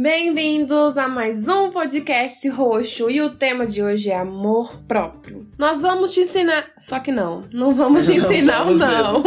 Bem-vindos a mais um podcast roxo e o tema de hoje é amor próprio. Nós vamos te ensinar, só que não, não vamos te ensinar vamos não.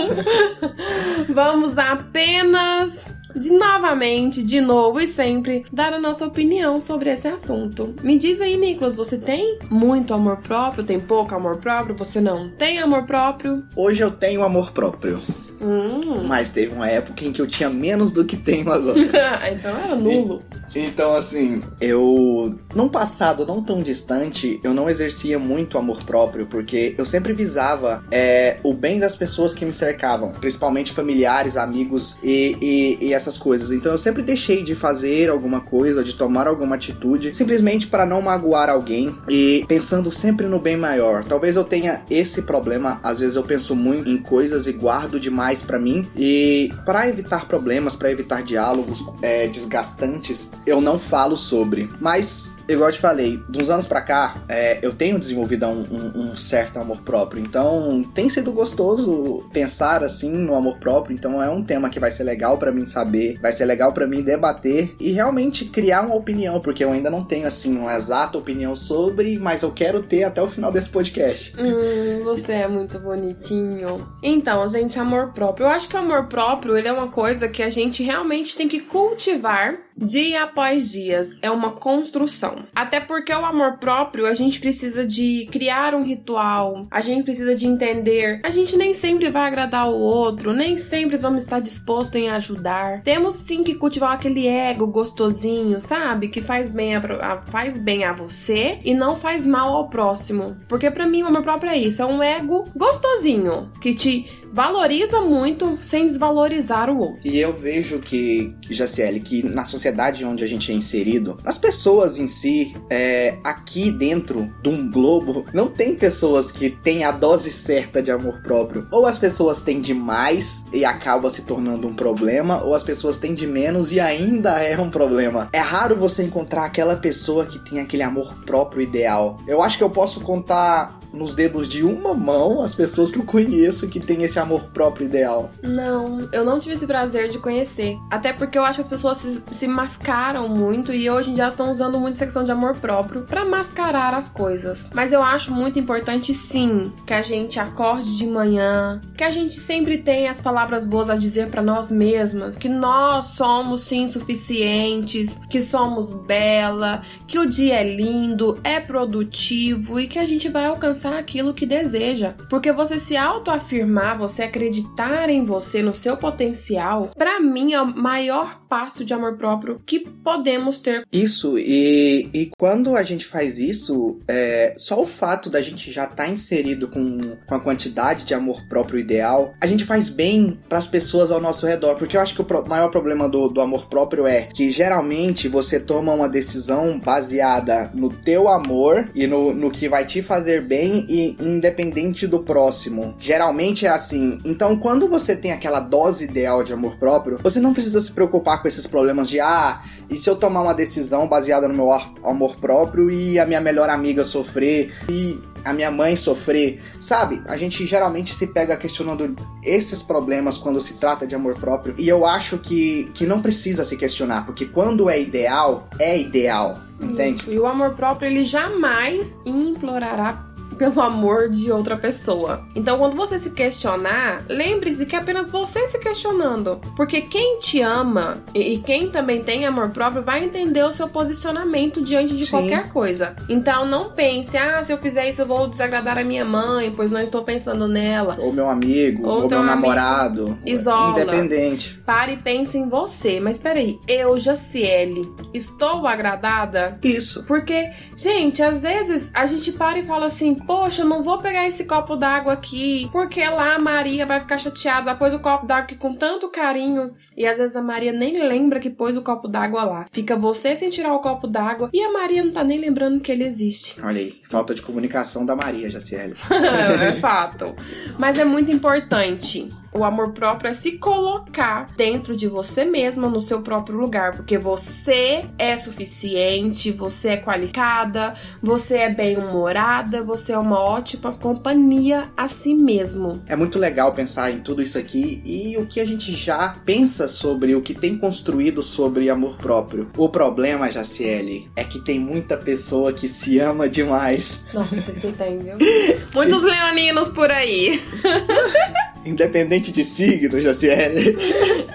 vamos apenas de novamente, de novo e sempre dar a nossa opinião sobre esse assunto. Me diz aí, Nicolas, você tem muito amor próprio? Tem pouco amor próprio? Você não tem amor próprio? Hoje eu tenho amor próprio. Hum. Mas teve uma época em que eu tinha menos do que tenho agora. então era nulo. Então, assim, eu. Num passado não tão distante, eu não exercia muito amor próprio, porque eu sempre visava é, o bem das pessoas que me cercavam, principalmente familiares, amigos e, e, e essas coisas. Então eu sempre deixei de fazer alguma coisa, de tomar alguma atitude, simplesmente para não magoar alguém e pensando sempre no bem maior. Talvez eu tenha esse problema, às vezes eu penso muito em coisas e guardo demais para mim, e para evitar problemas, para evitar diálogos é, desgastantes, eu não falo sobre. Mas igual eu te falei, de uns anos pra cá, é, eu tenho desenvolvido um, um, um, certo amor próprio. Então, tem sido gostoso pensar assim no amor próprio. Então, é um tema que vai ser legal para mim saber, vai ser legal para mim debater e realmente criar uma opinião, porque eu ainda não tenho assim uma exata opinião sobre, mas eu quero ter até o final desse podcast. Hum, você é muito bonitinho. Então, gente, amor próprio. Eu acho que o amor próprio, ele é uma coisa que a gente realmente tem que cultivar dia após dia. É uma construção. Até porque o amor próprio, a gente precisa de criar um ritual, a gente precisa de entender. A gente nem sempre vai agradar o outro, nem sempre vamos estar disposto em ajudar. Temos sim que cultivar aquele ego gostosinho, sabe? Que faz bem a, a faz bem a você e não faz mal ao próximo. Porque para mim o amor próprio é isso, é um ego gostosinho que te valoriza muito sem desvalorizar o outro. E eu vejo que, Jaciele, que na sociedade onde a gente é inserido, as pessoas em si, é, aqui dentro de um globo, não tem pessoas que têm a dose certa de amor próprio. Ou as pessoas têm demais e acaba se tornando um problema, ou as pessoas têm de menos e ainda é um problema. É raro você encontrar aquela pessoa que tem aquele amor próprio ideal. Eu acho que eu posso contar nos dedos de uma mão as pessoas que eu conheço que tem esse amor próprio ideal. Não, eu não tive esse prazer de conhecer. Até porque eu acho que as pessoas se, se mascaram muito e hoje em dia estão usando muito questão de amor próprio para mascarar as coisas. Mas eu acho muito importante sim que a gente acorde de manhã, que a gente sempre tenha as palavras boas a dizer para nós mesmas, que nós somos sim suficientes, que somos bela, que o dia é lindo, é produtivo e que a gente vai alcançar alcançar aquilo que deseja. Porque você se autoafirmar, você acreditar em você, no seu potencial, para mim é o maior passo de amor próprio que podemos ter. Isso, e, e quando a gente faz isso, é, só o fato da gente já estar tá inserido com, com a quantidade de amor próprio ideal, a gente faz bem para as pessoas ao nosso redor. Porque eu acho que o maior problema do, do amor próprio é que geralmente você toma uma decisão baseada no teu amor e no, no que vai te fazer bem e independente do próximo. Geralmente é assim. Então, quando você tem aquela dose ideal de amor próprio, você não precisa se preocupar com esses problemas de ah, e se eu tomar uma decisão baseada no meu amor próprio e a minha melhor amiga sofrer e a minha mãe sofrer, sabe? A gente geralmente se pega questionando esses problemas quando se trata de amor próprio, e eu acho que, que não precisa se questionar, porque quando é ideal, é ideal, entende? Isso. E o amor próprio, ele jamais implorará pelo amor de outra pessoa. Então, quando você se questionar, lembre-se que é apenas você se questionando. Porque quem te ama e quem também tem amor próprio vai entender o seu posicionamento diante de Sim. qualquer coisa. Então, não pense, ah, se eu fizer isso eu vou desagradar a minha mãe, pois não estou pensando nela. Ou meu amigo, ou, ou meu namorado. Isola. Independente. Pare e pense em você. Mas peraí, eu, Jaciele, estou agradada? Isso. Porque, gente, às vezes a gente para e fala assim, poxa, eu não vou pegar esse copo d'água aqui, porque lá a Maria vai ficar chateada, pôs o copo d'água aqui com tanto carinho. E às vezes a Maria nem lembra que pôs o copo d'água lá. Fica você sem tirar o copo d'água e a Maria não tá nem lembrando que ele existe. Olha aí, falta de comunicação da Maria, Jaciele. é fato. Mas é muito importante O amor próprio é se colocar dentro de você mesma, no seu próprio lugar, porque você é suficiente, você é qualificada, você é bem-humorada, você é uma ótima companhia a si mesmo. É muito legal pensar em tudo isso aqui e o que a gente já pensa sobre o que tem construído sobre amor próprio. O problema, Jaciele, é que tem muita pessoa que se ama demais. Nossa, você tem, viu? Muitos leoninos por aí. Independente de signo, Jaciele.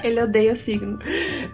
Ele odeia signos.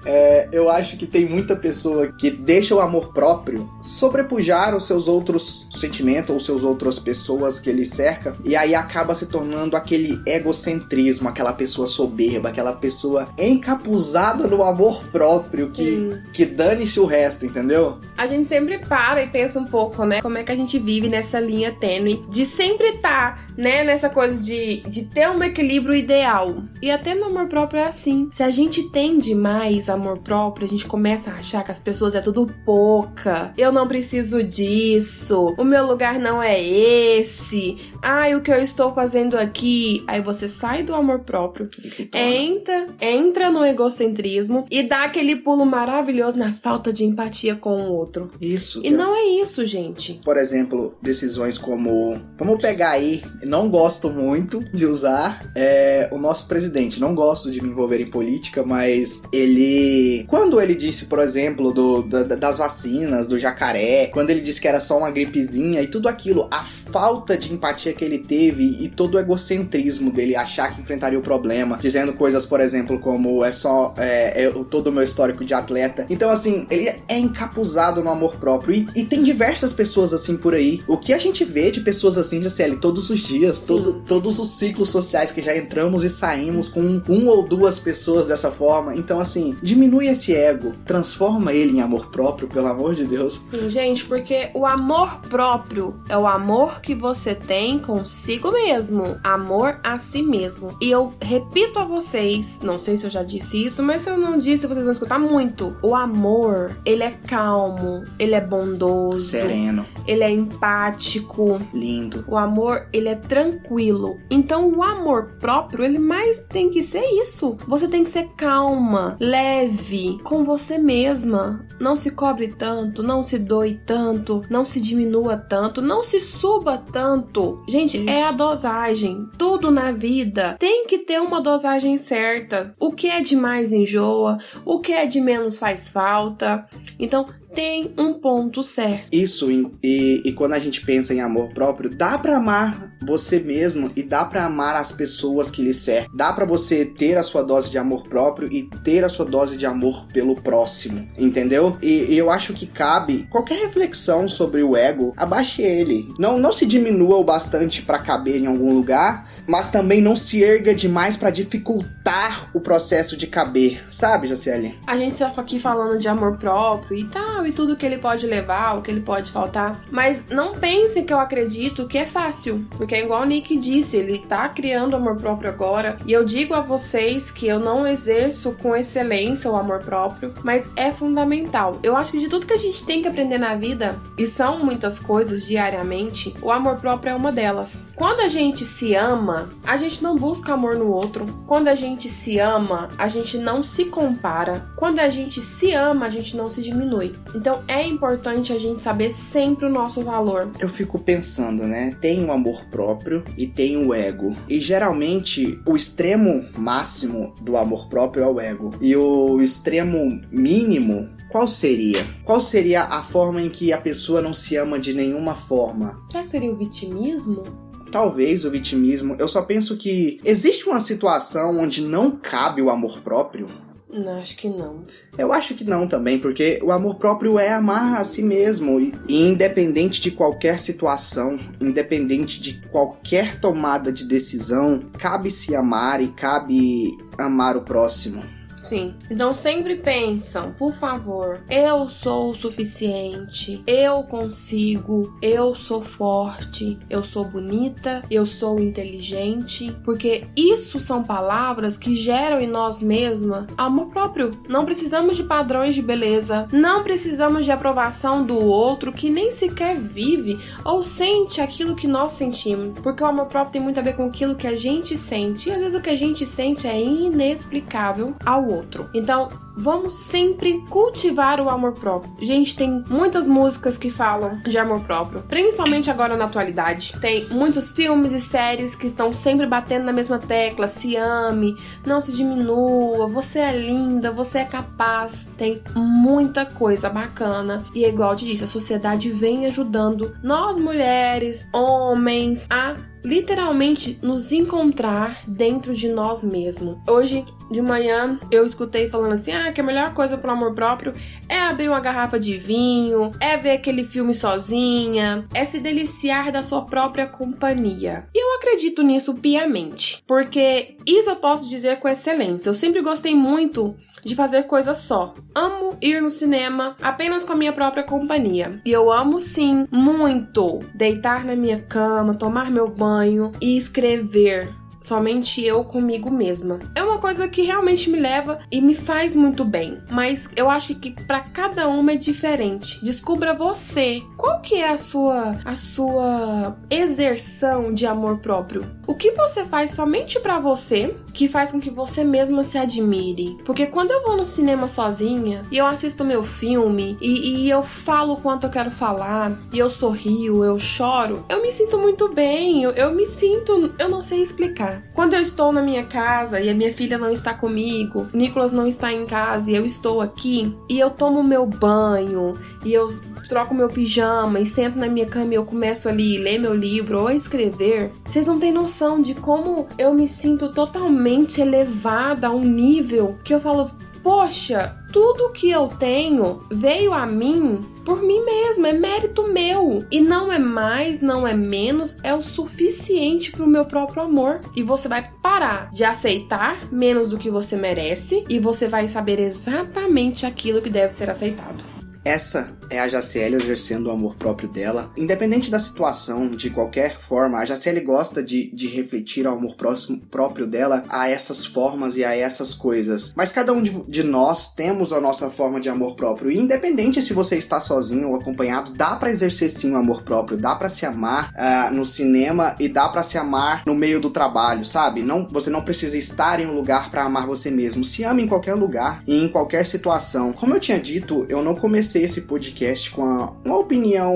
É, eu acho que tem muita pessoa que deixa o amor próprio sobrepujar os seus outros sentimentos ou seus outras pessoas que ele cerca e aí acaba se tornando aquele egocentrismo, aquela pessoa soberba, aquela pessoa encapuzada no amor próprio que, que dane-se o resto, entendeu? A gente sempre para e pensa um pouco, né? Como é que a gente vive nessa linha tênue de sempre estar, tá, né, nessa coisa de, de ter um equilíbrio ideal. E até no amor próprio é assim. Se a gente tem demais amor próprio, a gente começa a achar que as pessoas é tudo pouca. Eu não preciso disso. O meu lugar não é esse. Ai, o que eu estou fazendo aqui? Aí você sai do amor próprio, entra, entra no egocentrismo e dá aquele pulo maravilhoso na falta de empatia com o outro. Isso. E não é isso, gente. Por exemplo, decisões como. Vamos pegar aí, não gosto muito de usar é, o nosso presidente. Não gosto de me envolver em política, mas ele. Quando ele disse, por exemplo, do, da, das vacinas, do jacaré, quando ele disse que era só uma gripezinha e tudo aquilo, a falta de empatia que ele teve e todo o egocentrismo dele achar que enfrentaria o problema, dizendo coisas, por exemplo, como é só é, é, todo o meu histórico de atleta. Então, assim, ele é encapuzado no amor próprio e, e, tem diversas pessoas assim por aí. O que a gente vê de pessoas assim, Gisele, todos os dias, todo, todos os ciclos sociais que já entramos e saímos com um ou duas pessoas dessa forma. Então, assim, diminui esse ego, transforma ele em amor próprio, pelo amor de Deus. Sim, gente, porque o amor próprio é o amor que você tem consigo mesmo, amor a si mesmo. E eu repito a vocês, não sei se eu já disse isso, mas se eu não disse, vocês vão escutar muito. O amor, ele é calmo, ele é bondoso, sereno, ele é empático, lindo. O amor, ele é tranquilo. Então, o amor próprio, ele mais tem que ser isso. Você tem que ser calma, leve com você mesma. Não se cobre tanto, não se doe tanto, não se diminua tanto, não se suba tanto. Gente, isso. é a dosagem. Tudo na vida tem que ter uma dosagem certa. O que é demais enjoa, o que é de menos faz falta. Então, tem um ponto certo. Isso, e, e quando a gente pensa em amor próprio, dá para amar você mesmo e dá para amar as pessoas que lhe cercam. Dá para você ter a sua dose de amor próprio e ter a sua dose de amor pelo próximo, entendeu? E, e eu acho que cabe qualquer reflexão sobre o ego, abaixe ele. Não, não se diminua o bastante para caber em algum lugar, mas também não se erga demais para dificultar o processo de caber, sabe, Jaciele? A gente tá aqui falando de amor próprio e e tudo que ele pode levar, o que ele pode faltar, mas não pense que eu acredito que é fácil, porque é igual o Nick disse, ele tá criando amor próprio agora, e eu digo a vocês que eu não exerço com excelência o amor próprio, mas é fundamental. Eu acho que de tudo que a gente tem que aprender na vida, e são muitas coisas diariamente, o amor próprio é uma delas. Quando a gente se ama, a gente não busca amor no outro. Quando a gente se ama, a gente não se compara. Quando a gente se ama, a gente não se diminui. Então é importante a gente saber sempre o nosso valor. Eu fico pensando, né? Tem o amor próprio e tem o ego. E geralmente o extremo máximo do amor próprio é o ego. E o extremo mínimo qual seria? Qual seria a forma em que a pessoa não se ama de nenhuma forma? Será que seria o vitimismo? Talvez o vitimismo. Eu só penso que existe uma situação onde não cabe o amor próprio. Não, acho que não. Eu acho que não também, porque o amor próprio é amar a si mesmo. E, independente de qualquer situação, independente de qualquer tomada de decisão, cabe se amar e cabe amar o próximo. Sim. Então sempre pensam, por favor, eu sou o suficiente, eu consigo, eu sou forte, eu sou bonita, eu sou inteligente, porque isso são palavras que geram em nós mesma amor próprio. Não precisamos de padrões de beleza, não precisamos de aprovação do outro que nem sequer vive ou sente aquilo que nós sentimos, porque o amor próprio tem muito a ver com aquilo que a gente sente, e às vezes o que a gente sente é inexplicável ao outro. Então, vamos sempre cultivar o amor próprio. Gente, tem muitas músicas que falam de amor próprio, principalmente agora na atualidade. Tem muitos filmes e séries que estão sempre batendo na mesma tecla: se ame, não se diminua, você é linda, você é capaz. Tem muita coisa bacana. E é igual eu te disse, a sociedade vem ajudando nós mulheres, homens, a literalmente nos encontrar dentro de nós mesmos. Hoje de manhã eu escutei falando assim: ah, que a melhor coisa pro amor próprio é abrir uma garrafa de vinho, é ver aquele filme sozinha, é se deliciar da sua própria companhia. E acredito nisso piamente, porque isso eu posso dizer com excelência. Eu sempre gostei muito de fazer coisas só. Amo ir no cinema apenas com a minha própria companhia. E eu amo sim muito deitar na minha cama, tomar meu banho e escrever somente eu comigo mesma. É uma coisa que realmente me leva e me faz muito bem, mas eu acho que para cada uma é diferente. Descubra você, qual que é a sua a sua exerção de amor próprio? O que você faz somente para você que faz com que você mesma se admire? Porque quando eu vou no cinema sozinha e eu assisto meu filme e, e eu falo o quanto eu quero falar e eu sorrio, eu choro, eu me sinto muito bem, eu, eu me sinto, eu não sei explicar quando eu estou na minha casa e a minha filha não está comigo, Nicolas não está em casa e eu estou aqui, e eu tomo meu banho, e eu troco meu pijama e sento na minha cama e eu começo ali a ler meu livro ou escrever, vocês não têm noção de como eu me sinto totalmente elevada a um nível que eu falo, poxa, tudo que eu tenho veio a mim por mim mesma, é mérito meu. E não é mais, não é menos, é o suficiente para o meu próprio amor. E você vai parar de aceitar menos do que você merece e você vai saber exatamente aquilo que deve ser aceitado. Essa é a Jaciele exercendo o amor próprio dela. Independente da situação, de qualquer forma, a Jaciele gosta de, de refletir o amor próximo, próprio dela a essas formas e a essas coisas. Mas cada um de, de nós temos a nossa forma de amor próprio. E independente se você está sozinho ou acompanhado, dá para exercer sim o amor próprio. Dá para se amar uh, no cinema e dá para se amar no meio do trabalho, sabe? Não, você não precisa estar em um lugar para amar você mesmo. Se ama em qualquer lugar e em qualquer situação. Como eu tinha dito, eu não comecei esse podcast podcast com a, uma opinião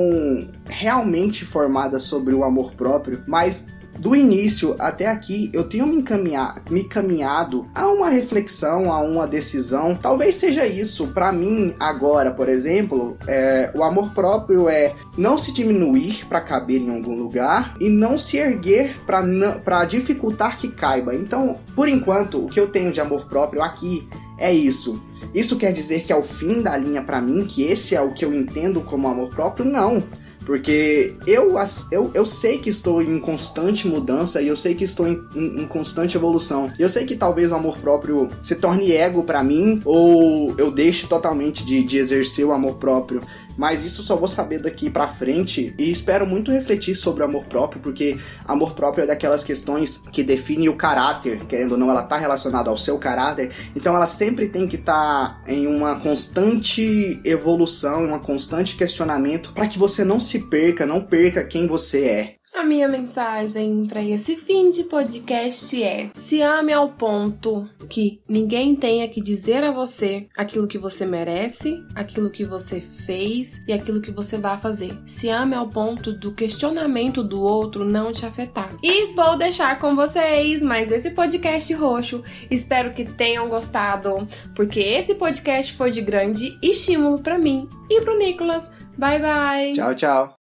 realmente formada sobre o amor próprio, mas do início até aqui eu tenho me, encaminhar, me caminhado a uma reflexão, a uma decisão. Talvez seja isso. Para mim, agora, por exemplo, é, o amor próprio é não se diminuir para caber em algum lugar e não se erguer para dificultar que caiba. Então, por enquanto, o que eu tenho de amor próprio aqui é isso. Isso quer dizer que é o fim da linha para mim, que esse é o que eu entendo como amor próprio? Não. Porque eu, eu, eu sei que estou em constante mudança e eu sei que estou em, em, em constante evolução. Eu sei que talvez o amor próprio se torne ego para mim ou eu deixe totalmente de, de exercer o amor próprio mas isso só vou saber daqui para frente e espero muito refletir sobre amor próprio, porque amor próprio é daquelas questões que define o caráter, querendo ou não, ela tá relacionada ao seu caráter, então ela sempre tem que estar tá em uma constante evolução, em uma constante questionamento para que você não se perca, não perca quem você é. A minha mensagem para esse fim de podcast é: se ame ao ponto que ninguém tenha que dizer a você aquilo que você merece, aquilo que você fez e aquilo que você vai fazer. Se ame ao ponto do questionamento do outro não te afetar. E vou deixar com vocês mais esse podcast roxo. Espero que tenham gostado, porque esse podcast foi de grande estímulo para mim e pro Nicolas. Bye bye. Tchau, tchau.